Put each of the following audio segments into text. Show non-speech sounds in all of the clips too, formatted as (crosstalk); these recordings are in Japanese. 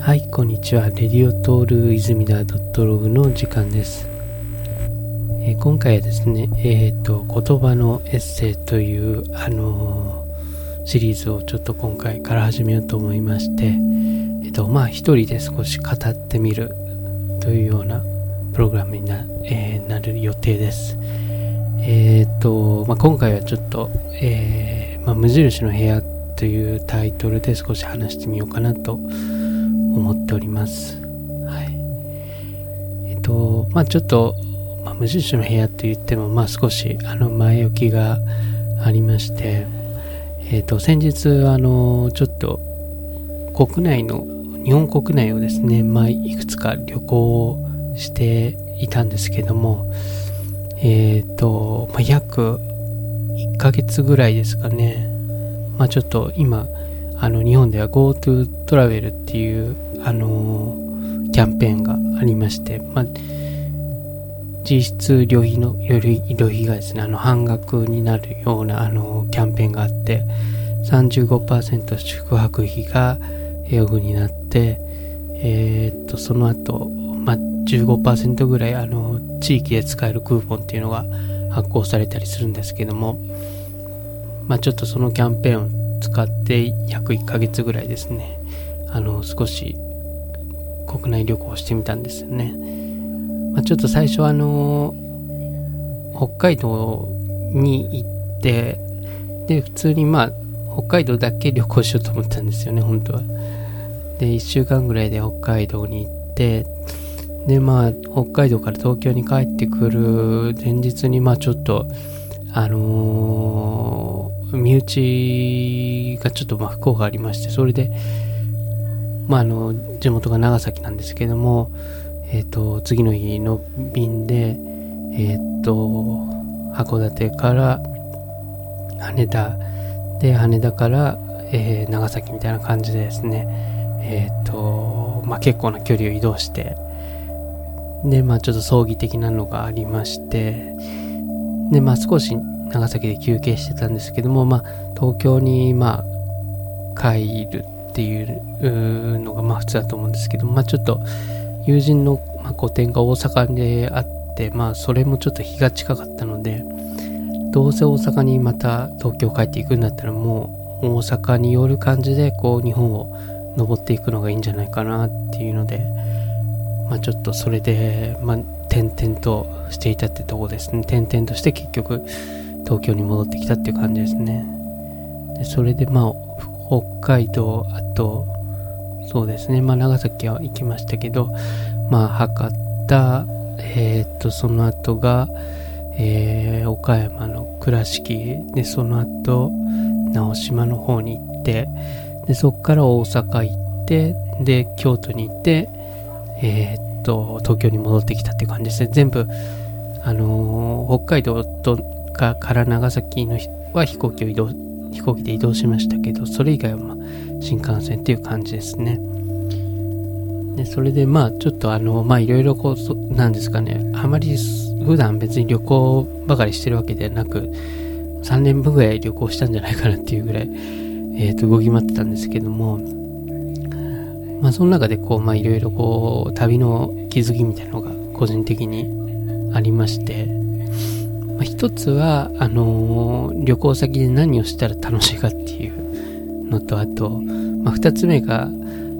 はい、こんにちは。レディオトール泉田ドットログの時間です。え、今回はですね、えっ、ー、と、言葉のエッセイという、あのー、シリーズをちょっと今回から始めようと思いまして、えっ、と、まあ、一人で少し語ってみるというようなプログラムにな,、えなる予定です。えっ、と、まあ、今回はちょっと、えまあ、無印の部屋というタイトルで少し話してみようかなと思思っております。はい。えっと、まあちょっと、まあ、無印の部屋と言っても、まあ少し、あの、前置きがありまして、えっと、先日、あの、ちょっと、国内の、日本国内をですね、まあ、いくつか旅行していたんですけども、えっ、と、まあ、約1ヶ月ぐらいですかね、まあちょっと今、あの日本では GoTo トラベルっていう、あのー、キャンペーンがありまして、まあ、実質旅費の、旅費がですね、あの半額になるような、あのー、キャンペーンがあって、35%宿泊費が英語になって、えー、っと、その後、まあ、15%ぐらい、あの、地域で使えるクーポンっていうのが発行されたりするんですけども、まあ、ちょっとそのキャンペーンを使って約1ヶ月ぐらいですね、あの、少し国内旅行してみたんですよね。まあ、ちょっと最初あの、北海道に行って、で、普通にまあ、北海道だけ旅行しようと思ったんですよね、本当は。で、1週間ぐらいで北海道に行って、で、まあ、北海道から東京に帰ってくる前日に、まあちょっと、あのー、身内がちょっとまあ不幸がありまして、それで、まああの、地元が長崎なんですけども、えっ、ー、と、次の日の便で、えっ、ー、と、函館から羽田、で、羽田から、えー、長崎みたいな感じでですね、えっ、と、まあ結構な距離を移動して、で、まあちょっと葬儀的なのがありまして、で、まあ少し長崎で休憩してたんですけども、まあ東京にまあ帰るっていうのがまあ普通だと思うんですけど、まあちょっと友人の個展が大阪であって、まあそれもちょっと日が近かったので、どうせ大阪にまた東京帰っていくんだったらもう大阪に寄る感じでこう日本を登っていくのがいいんじゃないかなっていうので、まあちょっとそれで、まあ転々としていたってとこですね。転々として結局東京に戻ってきたっていう感じですね。でそれでまあ、北海道、あと、そうですね、まあ長崎は行きましたけど、まあ博多、えっ、と、その後が、えー、岡山の倉敷で、その後、直島の方に行って、で、そこから大阪行って、で、京都に行って、えー、と、東京に戻ってきたって感じですね。全部、あのー、北海道とかから長崎のは飛行機を移動、飛行機で移動しましたけど、それ以外は、ま、新幹線っていう感じですね。で、それでまあ、ちょっとあの、まあ、いろいろこう、なんですかね、あまり普段別に旅行ばかりしてるわけではなく、3年分ぐらい旅行したんじゃないかなっていうぐらい、えっ、ー、と、動き回ってたんですけども、まあその中でこう、まあいろいろこう、旅の気づきみたいなのが個人的にありまして、まあ、一つは、あのー、旅行先で何をしたら楽しいかっていうのと、あと、まあ二つ目が、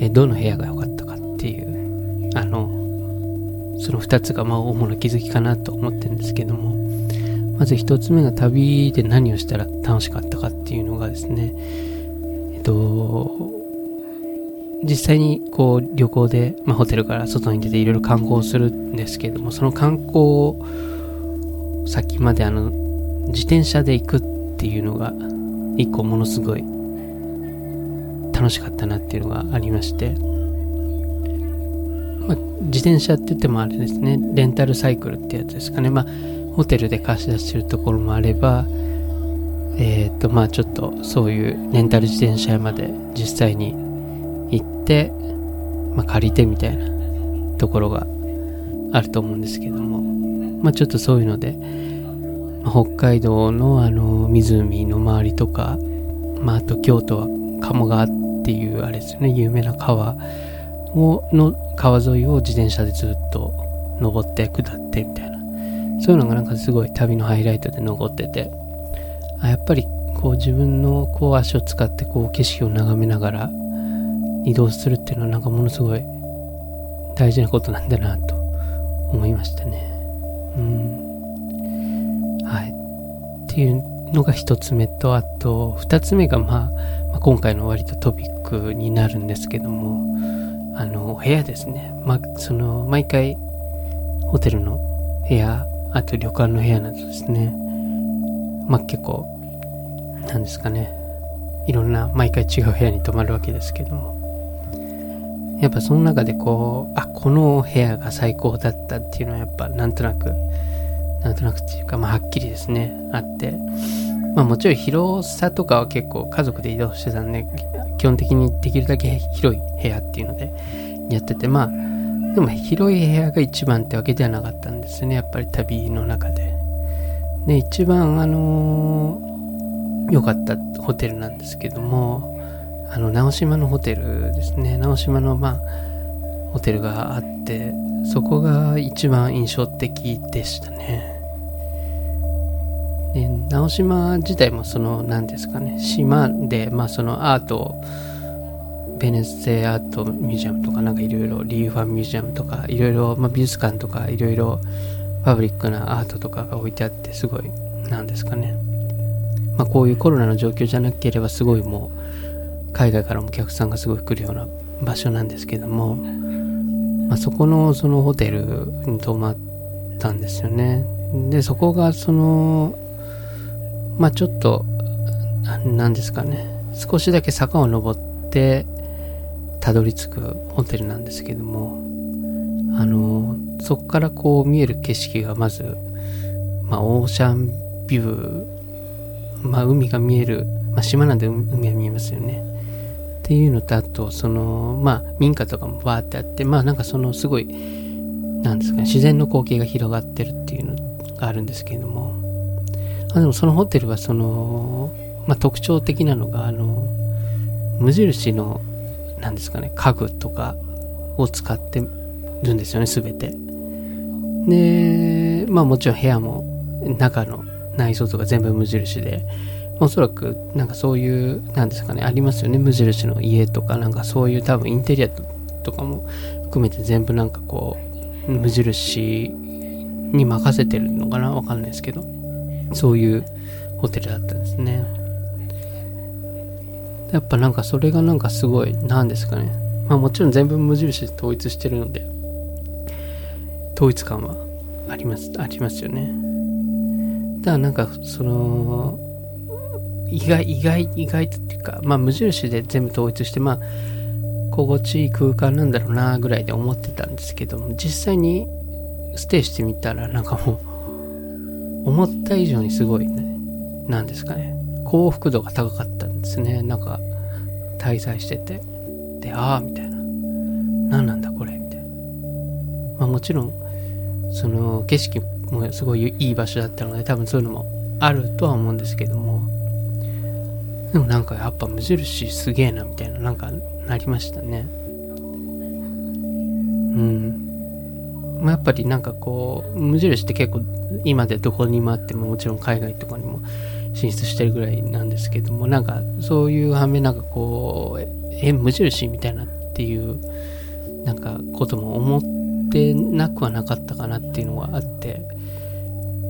えどの部屋が良かったかっていう、あの、その二つがまあ主な気づきかなと思ってるんですけども、まず一つ目が旅で何をしたら楽しかったかっていうのがですね、えっと、実際にこう旅行で、まあ、ホテルから外に出ていろいろ観光するんですけども、その観光先まであの、自転車で行くっていうのが、一個ものすごい楽しかったなっていうのがありまして、まあ、自転車って言ってもあれですね、レンタルサイクルってやつですかね。まあ、ホテルで貸し出してるところもあれば、えっ、ー、と、まあちょっとそういうレンタル自転車屋まで実際に行って、まあ、借りてみたいなところがあると思うんですけども、まあ、ちょっとそういうので、北海道のあの湖の周りとか、まあ、あと京都は鴨川っていうあれですよね、有名な川をの川沿いを自転車でずっと登って下ってみたいなそういうのがなんかすごい旅のハイライトで残っててあやっぱりこう自分のこう足を使ってこう景色を眺めながら移動するっていうのはなんかものすごい大事なことなんだなと思いましたね。うん。はい。っていうのが一つ目と、あと二つ目が、まあ、まあ、今回の割とトピックになるんですけども、あの、部屋ですね。まあ、その、毎回、ホテルの部屋、あと旅館の部屋などですね。まあ、結構、なんですかね。いろんな、毎回違う部屋に泊まるわけですけども。やっぱその中でこう、あ、この部屋が最高だったっていうのはやっぱなんとなく、なんとなくっていうか、まあはっきりですね、あって。まあもちろん広さとかは結構家族で移動してたんで、基本的にできるだけ広い部屋っていうのでやってて、まあ、でも広い部屋が一番ってわけではなかったんですね、やっぱり旅の中で。で、一番あの良、かったホテルなんですけども、あの、直島のホテルですね。直島の、まあ、ホテルがあって、そこが一番印象的でしたね。で、直島自体もその、何ですかね、島で、まあそのアート、ベネッセアートミュージアムとかなんかいろいろ、リーファンミュージアムとか、いろいろ、まあ美術館とかいろいろ、パブリックなアートとかが置いてあって、すごい、なんですかね。まあこういうコロナの状況じゃなければすごいもう、海外からもお客さんがすごい来るような場所なんですけども、まあ、そこのそのホテルに泊まったんですよね。で、そこがその、まあちょっと、何ですかね、少しだけ坂を登ってたどり着くホテルなんですけども、あの、そこからこう見える景色がまず、まあオーシャンビュー、まあ海が見える、まあ島なんで海は見えますよね。っていうのと、あと、その、まあ、民家とかもバーってあって、まあ、なんかその、すごい、なんですかね、自然の光景が広がってるっていうのがあるんですけれども、あでもそのホテルは、その、まあ、特徴的なのが、あの、無印の、なんですかね、家具とかを使ってるんですよね、すべて。で、まあもちろん部屋も中の内装とか全部無印で、おそらく、なんかそういう、なんですかね、ありますよね。無印の家とか、なんかそういう多分インテリアとかも含めて全部なんかこう、無印に任せてるのかな？わかんないですけど、そういうホテルだったんですね。やっぱなんかそれがなんかすごい、なんですかね。まあもちろん全部無印で統一してるので、統一感はあります、ありますよね。ただなんかその、意外、意外、意外っていうか、まあ無印で全部統一して、まあ、心地いい空間なんだろうなぐらいで思ってたんですけども、実際にステイしてみたらなんかもう、思った以上にすごいね、なんですかね、幸福度が高かったんですね。なんか、滞在してて。で、ああ、みたいな。何なんだこれ、みたいな。まあもちろん、その景色もすごいいい場所だったので、多分そういうのもあるとは思うんですけども、でもなんかやっぱ無印すげえなみたいななんかなりましたね。うん。まあ、やっぱりなんかこう、無印って結構今でどこにもあってももちろん海外とかにも進出してるぐらいなんですけども、なんかそういう反面なんかこう、え、無印みたいなっていうなんかことも思ってなくはなかったかなっていうのがあって、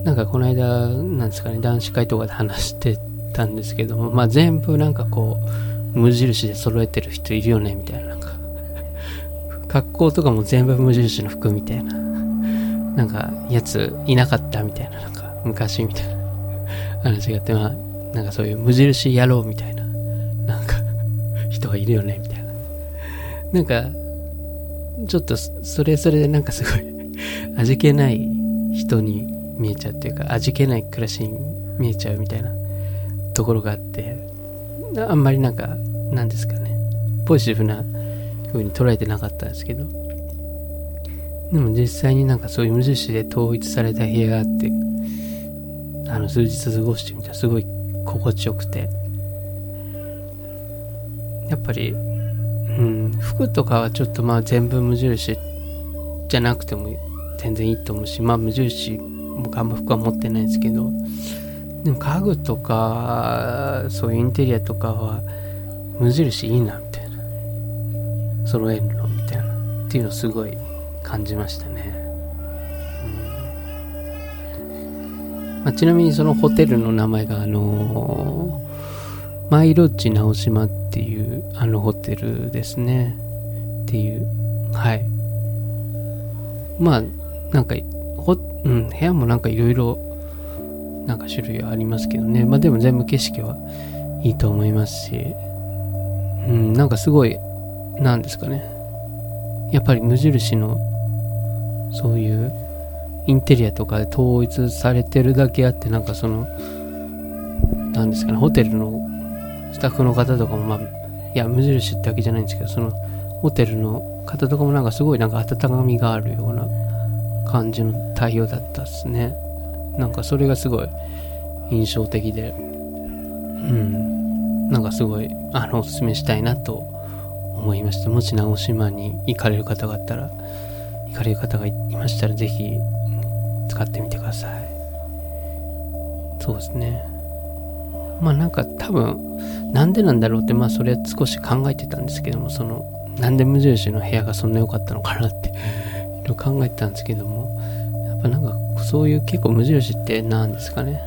なんかこの間、なんですかね、男子会とかで話してたんですけども、まあ全部なんかこう、無印で揃えてる人いるよね、みたいな、なんか (laughs) 格好とかも全部無印の服みたいな、なんか、やついなかったみたいな、なんか、昔みたいな。話があって、まあ、なんかそういう無印野郎みたいな、なんか人がいるよね、みたいな。なんか、ちょっと、それそれでなんかすごい味気ない人に見えちゃうっていうか、味気ない暮らしに見えちゃうみたいな。ところがあって、あんまりなんか、なんですかね、ポジティブな風に捉えてなかったんですけど、でも実際になんかそういう無印で統一された部屋があって、あの、数日過ごしてみたらすごい心地よくて、やっぱり、うん、服とかはちょっとまあ全部無印じゃなくても全然いいと思うし、まあ無印僕あんま服は持ってないんですけど、でも家具とか、そういうインテリアとかは無印いいな、みたいな。揃えるの、みたいな。っていうのをすごい感じましたね。うんまあ、ちなみにそのホテルの名前が、あのー、マイロッジ直島っていうあのホテルですね。っていう、はい。まあ、なんか、ほ、うん、部屋もなんかいろいろ、なんか種類ありますけどね。まあでも全部景色はいいと思いますし、うん、なんかすごい、なんですかね。やっぱり無印の、そういうインテリアとかで統一されてるだけあって、なんかその、なんですかね、ホテルのスタッフの方とかも、まあ、いや、無印ってわけじゃないんですけど、その、ホテルの方とかもなんかすごいなんか温かみがあるような感じの対応だったっすね。なんかそれがすごい印象的で、うん、なんかすごい、あの、おすすめしたいなと思いました。もし直島に行かれる方があったら、行かれる方がいましたら、ぜひ使ってみてください。そうですね。まあなんか多分、なんでなんだろうって、まあそれは少し考えてたんですけども、その、なんで無印の部屋がそんな良かったのかなって考えてたんですけども、やっぱなんかそういう結構無印って何ですかね。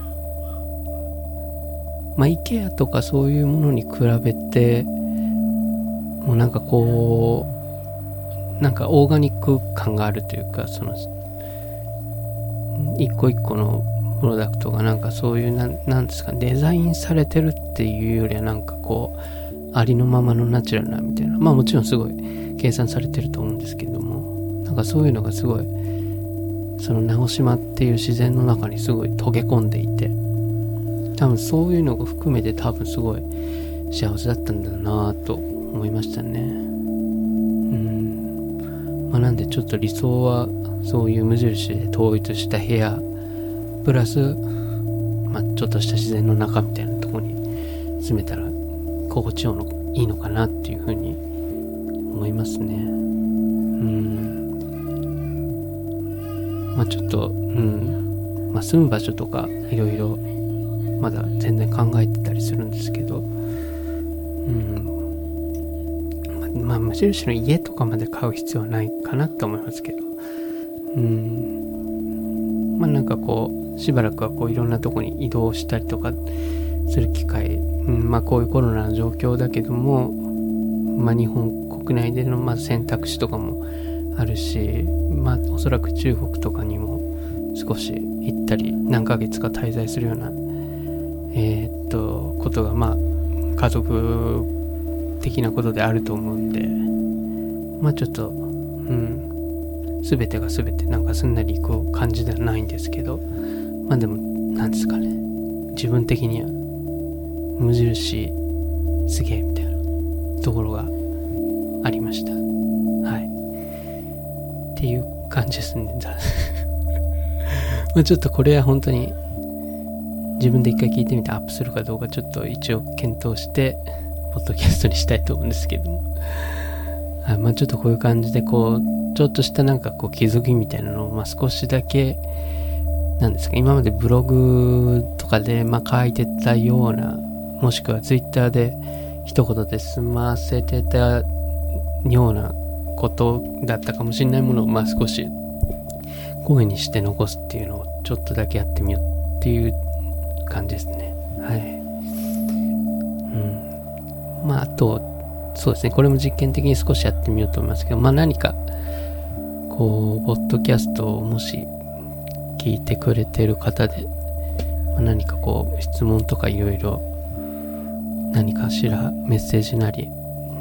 まあ、IKEA とかそういうものに比べて、もうなんかこう、なんかオーガニック感があるというか、その、一個一個のプロダクトがなんかそういうな、なんですか、デザインされてるっていうよりはなんかこう、ありのままのナチュラルなみたいな。まあもちろんすごい計算されてると思うんですけども、なんかそういうのがすごい、その直島っていう自然の中にすごい溶け込んでいて、多分そういうのが含めて多分すごい幸せだったんだなぁと思いましたね。うん。まあなんでちょっと理想はそういう無印で統一した部屋、プラス、まあちょっとした自然の中みたいなとこに住めたら心地よいいのかなっていうふうに思いますね。うん。まあちょっと、うん。まあ住む場所とかいろいろまだ全然考えてたりするんですけど、うん。まあ、無印の家とかまで買う必要はないかなと思いますけど、うん。まあなんかこう、しばらくはこういろんなとこに移動したりとかする機会、うん、まあこういうコロナの状況だけども、まあ日本国内でのまず選択肢とかもあるし、まあおそらく中国とかにも少し行ったり何ヶ月か滞在するようなえー、っと、ことが、まあ、家族的なことであると思うんで、まあちょっと、うん、すべてがすべてなんかすんなりいく感じではないんですけど、まあでも、なんですかね、自分的には、無印、すげえ、みたいなところがありました。っていう感じですね。(laughs) まあちょっとこれは本当に自分で一回聞いてみてアップするかどうかちょっと一応検討して、ポッドキャストにしたいと思うんですけども。あまあちょっとこういう感じで、こう、ちょっとしたなんかこう気づきみたいなのを、まあ少しだけ、なんですか、今までブログとかで、まあ書いてたような、もしくはツイッターで一言で済ませてたようなことだったかもしれないものを、まあ少し声にして残すっていうのをちょっとだけやってみようっていう感じですね。はい。うん。まあ、あと、そうですね、これも実験的に少しやってみようと思いますけど、まあ何か、こう、ポッドキャストをもし聞いてくれてる方で、まあ、何かこう、質問とかいろいろ、何かしらメッセージなり、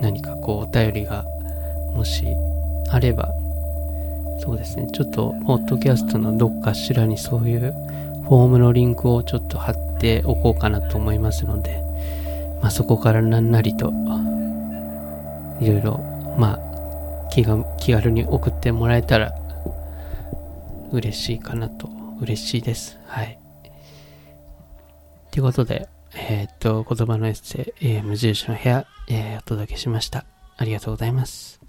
何かこう、お便りが、もしあれば、そうですね、ちょっと、ポッドキャストのどっかしらにそういうフォームのリンクをちょっと貼っておこうかなと思いますので、まあ、そこからなんなりと、いろいろ、まあ、気が、気軽に送ってもらえたら、嬉しいかなと、嬉しいです。はい。ということで、えー、っと、言葉のエッセイ、えー、無印の部屋、えー、お届けしました。ありがとうございます。